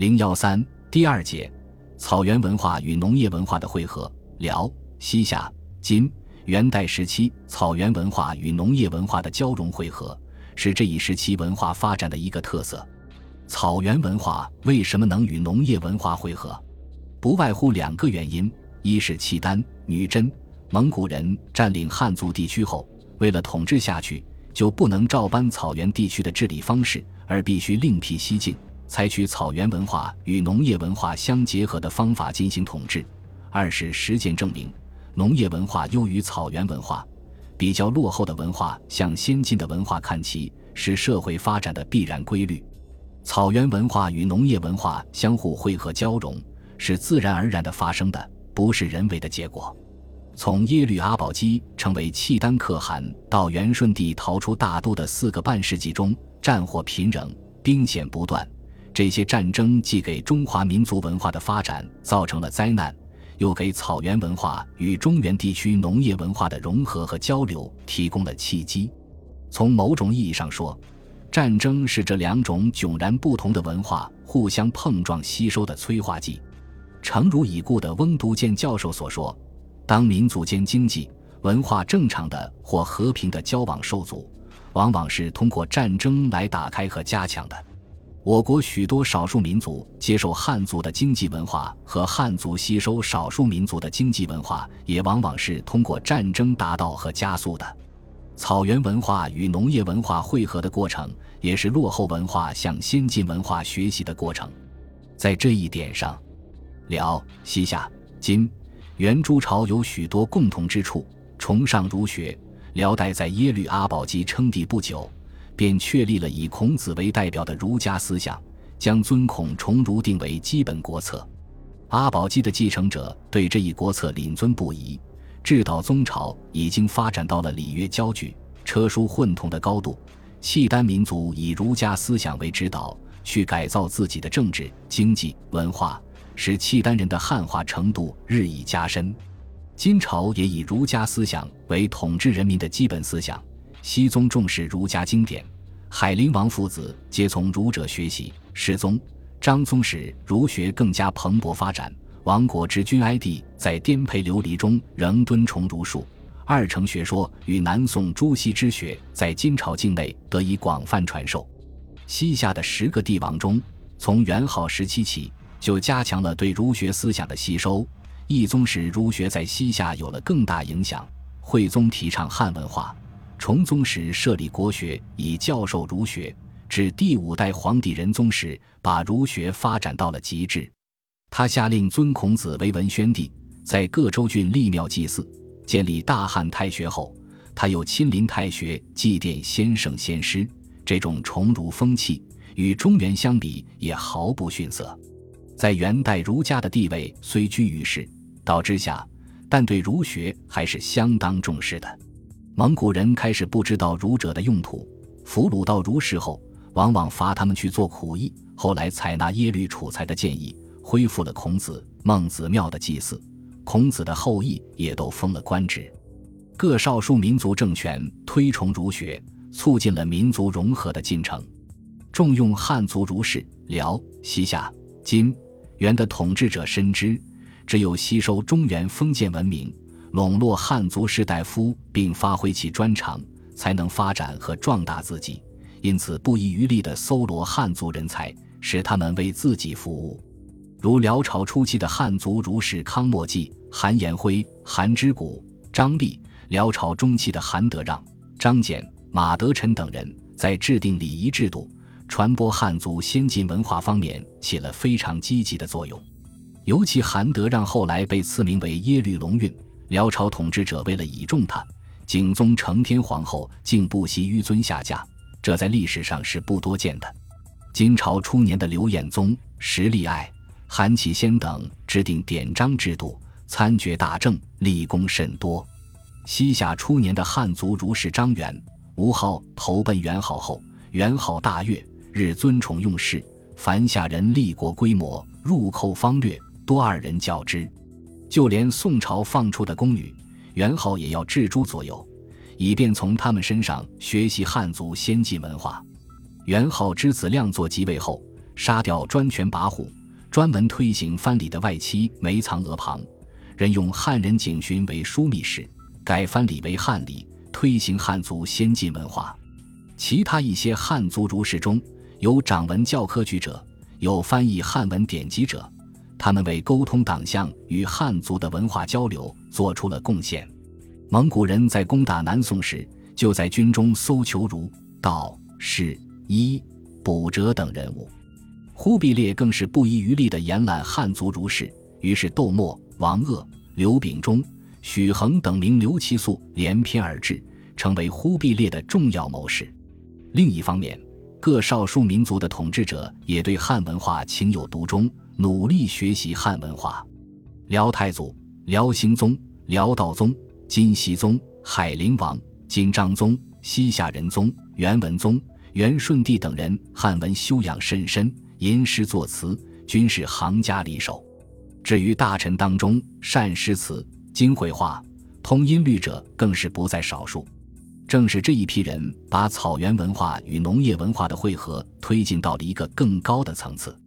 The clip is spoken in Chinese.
零幺三第二节，草原文化与农业文化的汇合。辽、西夏、金、元代时期草原文化与农业文化的交融汇合，是这一时期文化发展的一个特色。草原文化为什么能与农业文化汇合？不外乎两个原因：一是契丹、女真、蒙古人占领汉族地区后，为了统治下去，就不能照搬草原地区的治理方式，而必须另辟蹊径。采取草原文化与农业文化相结合的方法进行统治。二是实践证明，农业文化优于草原文化，比较落后的文化向先进的文化看齐，是社会发展的必然规律。草原文化与农业文化相互汇合交融，是自然而然的发生的，不是人为的结果。从耶律阿保机成为契丹可汗到元顺帝逃出大都的四个半世纪中，战火频仍，兵险不断。这些战争既给中华民族文化的发展造成了灾难，又给草原文化与中原地区农业文化的融合和交流提供了契机。从某种意义上说，战争是这两种迥然不同的文化互相碰撞吸收的催化剂。诚如已故的翁笃建教授所说：“当民族间经济文化正常的或和平的交往受阻，往往是通过战争来打开和加强的。”我国许多少数民族接受汉族的经济文化，和汉族吸收少数民族的经济文化，也往往是通过战争达到和加速的。草原文化与农业文化汇合的过程，也是落后文化向先进文化学习的过程。在这一点上，辽、西夏、金、元诸朝有许多共同之处，崇尚儒学。辽代在耶律阿保机称帝不久。便确立了以孔子为代表的儒家思想，将尊孔崇儒定为基本国策。阿保机的继承者对这一国策领尊不疑。至到宗朝已经发展到了礼乐交举、车书混同的高度，契丹民族以儒家思想为指导，去改造自己的政治、经济、文化，使契丹人的汉化程度日益加深。金朝也以儒家思想为统治人民的基本思想。西宗重视儒家经典，海陵王父子皆从儒者学习。世宗、张宗使儒学更加蓬勃发展。王国之君哀帝在颠沛流离中仍敦崇儒术，二程学说与南宋朱熹之学在金朝境内得以广泛传授。西夏的十个帝王中，从元昊时期起就加强了对儒学思想的吸收。懿宗时儒学在西夏有了更大影响。惠宗提倡汉文化。崇宗时设立国学，以教授儒学；至第五代皇帝仁宗时，把儒学发展到了极致。他下令尊孔子为文宣帝，在各州郡立庙祭祀，建立大汉太学后，他又亲临太学祭奠先圣先师。这种崇儒风气与中原相比也毫不逊色。在元代，儒家的地位虽居于世道之下，但对儒学还是相当重视的。蒙古人开始不知道儒者的用途，俘虏到儒士后，往往罚他们去做苦役。后来采纳耶律楚材的建议，恢复了孔子、孟子庙的祭祀，孔子的后裔也都封了官职。各少数民族政权推崇儒学，促进了民族融合的进程。重用汉族儒士，辽、西夏、金、元的统治者深知，只有吸收中原封建文明。笼络汉族士大夫，并发挥其专长，才能发展和壮大自己。因此，不遗余力地搜罗汉族人才，使他们为自己服务。如辽朝初期的汉族儒士康莫季、韩延辉、韩之谷、张立；辽朝中期的韩德让、张俭、马德臣等人，在制定礼仪制度、传播汉族先进文化方面起了非常积极的作用。尤其韩德让后来被赐名为耶律隆运。辽朝统治者为了倚重他，景宗承天皇后竟不惜纡尊下嫁，这在历史上是不多见的。金朝初年的刘彦宗、石立爱、韩启先等制定典章制度，参决大政，立功甚多。西夏初年的汉族儒士张元、吴昊投奔元昊后，元昊大悦，日尊崇用事，凡下人立国规模，入寇方略，多二人教之。就连宋朝放出的宫女，元昊也要置诸左右，以便从他们身上学习汉族先进文化。元昊之子亮作即位后，杀掉专权跋扈、专门推行藩礼的外戚，梅藏额旁，任用汉人景勋为枢密使，改藩礼为汉礼，推行汉族先进文化。其他一些汉族儒士中有掌文教科举者，有翻译汉文典籍者，他们为沟通党项与汉族的文化交流做出了贡献。蒙古人在攻打南宋时，就在军中搜求儒、道、释、医、卜哲等人物。忽必烈更是不遗余力地延揽汉族儒士，于是窦默、王鄂、刘秉忠、许衡等名刘其素连篇而至，成为忽必烈的重要谋士。另一方面，各少数民族的统治者也对汉文化情有独钟，努力学习汉文化。辽太祖、辽兴宗、辽道宗、金熙宗、海陵王、金章宗、西夏仁宗、元文宗、元顺帝等人汉文修养甚深。吟诗作词均是行家里手，至于大臣当中善诗词、精绘画、通音律者，更是不在少数。正是这一批人，把草原文化与农业文化的汇合推进到了一个更高的层次。